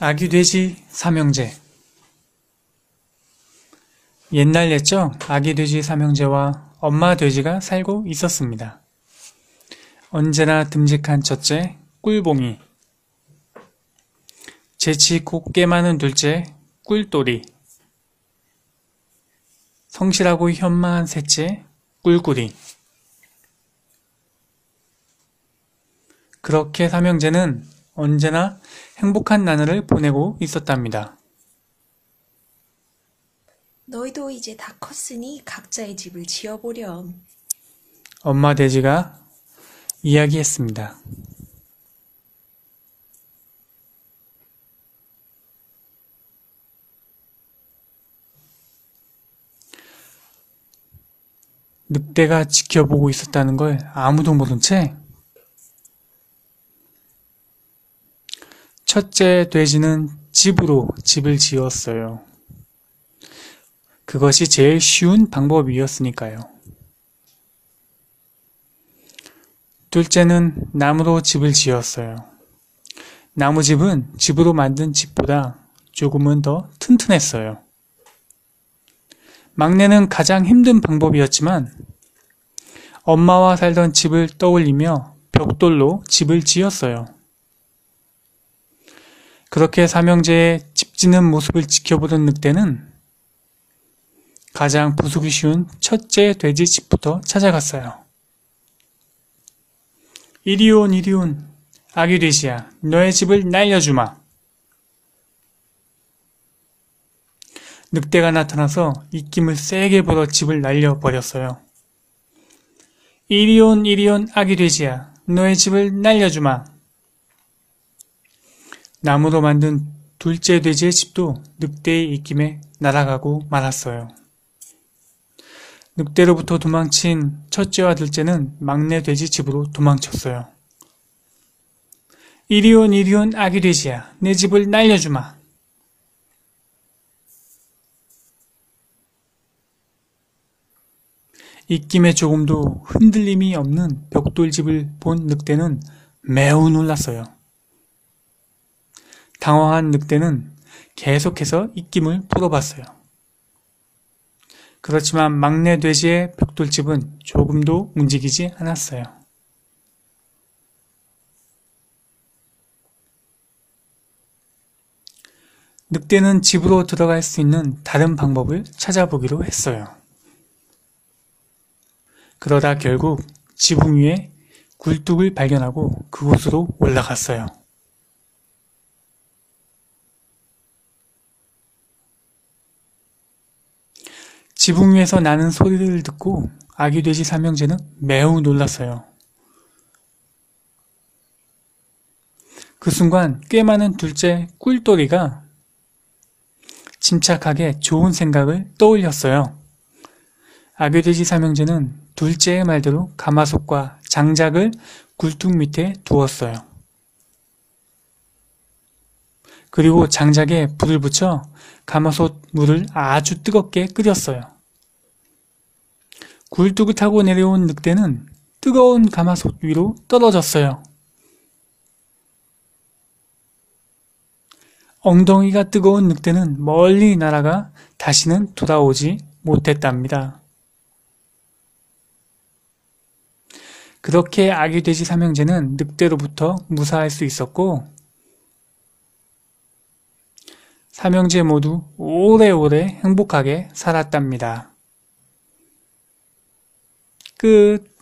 아기 돼지 삼형제. 옛날 옛적 아기 돼지 삼형제와 엄마 돼지가 살고 있었습니다. 언제나 듬직한 첫째 꿀봉이. 재치 곱게 많은 둘째 꿀돌이. 성실하고 현마한 셋째 꿀꿀이. 그렇게 삼형제는 언제나 행복한 나날을 보내고 있었답니다. 너희도 이제 다 컸으니 각자의 집을 지어보렴. 엄마 돼지가 이야기했습니다. 늑대가 지켜보고 있었다는 걸 아무도 모른 채 첫째 돼지는 집으로 집을 지었어요. 그것이 제일 쉬운 방법이었으니까요. 둘째는 나무로 집을 지었어요. 나무집은 집으로 만든 집보다 조금은 더 튼튼했어요. 막내는 가장 힘든 방법이었지만 엄마와 살던 집을 떠올리며 벽돌로 집을 지었어요. 그렇게 삼형제의 집 짓는 모습을 지켜보던 늑대는 가장 부수기 쉬운 첫째 돼지 집부터 찾아갔어요. 이리온 이리온 아기 돼지야 너의 집을 날려주마. 늑대가 나타나서 입김을 세게 불어 집을 날려버렸어요. 이리온 이리온 아기 돼지야 너의 집을 날려주마. 나무로 만든 둘째 돼지의 집도 늑대의 입김에 날아가고 말았어요. 늑대로부터 도망친 첫째와 둘째는 막내 돼지 집으로 도망쳤어요. 이리온 이리온 아기 돼지야 내 집을 날려주마. 입김에 조금도 흔들림이 없는 벽돌집을 본 늑대는 매우 놀랐어요. 당황한 늑대는 계속해서 입김을 풀어봤어요. 그렇지만 막내 돼지의 벽돌집은 조금도 움직이지 않았어요. 늑대는 집으로 들어갈 수 있는 다른 방법을 찾아보기로 했어요. 그러다 결국 지붕 위에 굴뚝을 발견하고 그곳으로 올라갔어요. 지붕 위에서 나는 소리를 듣고 아기 돼지 삼형제는 매우 놀랐어요. 그 순간 꽤 많은 둘째 꿀돌이가 침착하게 좋은 생각을 떠올렸어요. 아기 돼지 삼형제는 둘째의 말대로 가마솥과 장작을 굴뚝 밑에 두었어요. 그리고 장작에 불을 붙여 가마솥 물을 아주 뜨겁게 끓였어요. 굴뚝을 타고 내려온 늑대는 뜨거운 가마솥 위로 떨어졌어요. 엉덩이가 뜨거운 늑대는 멀리 날아가 다시는 돌아오지 못했답니다. 그렇게 아기 돼지 삼형제는 늑대로부터 무사할 수 있었고 삼형제 모두 오래오래 행복하게 살았답니다. 끝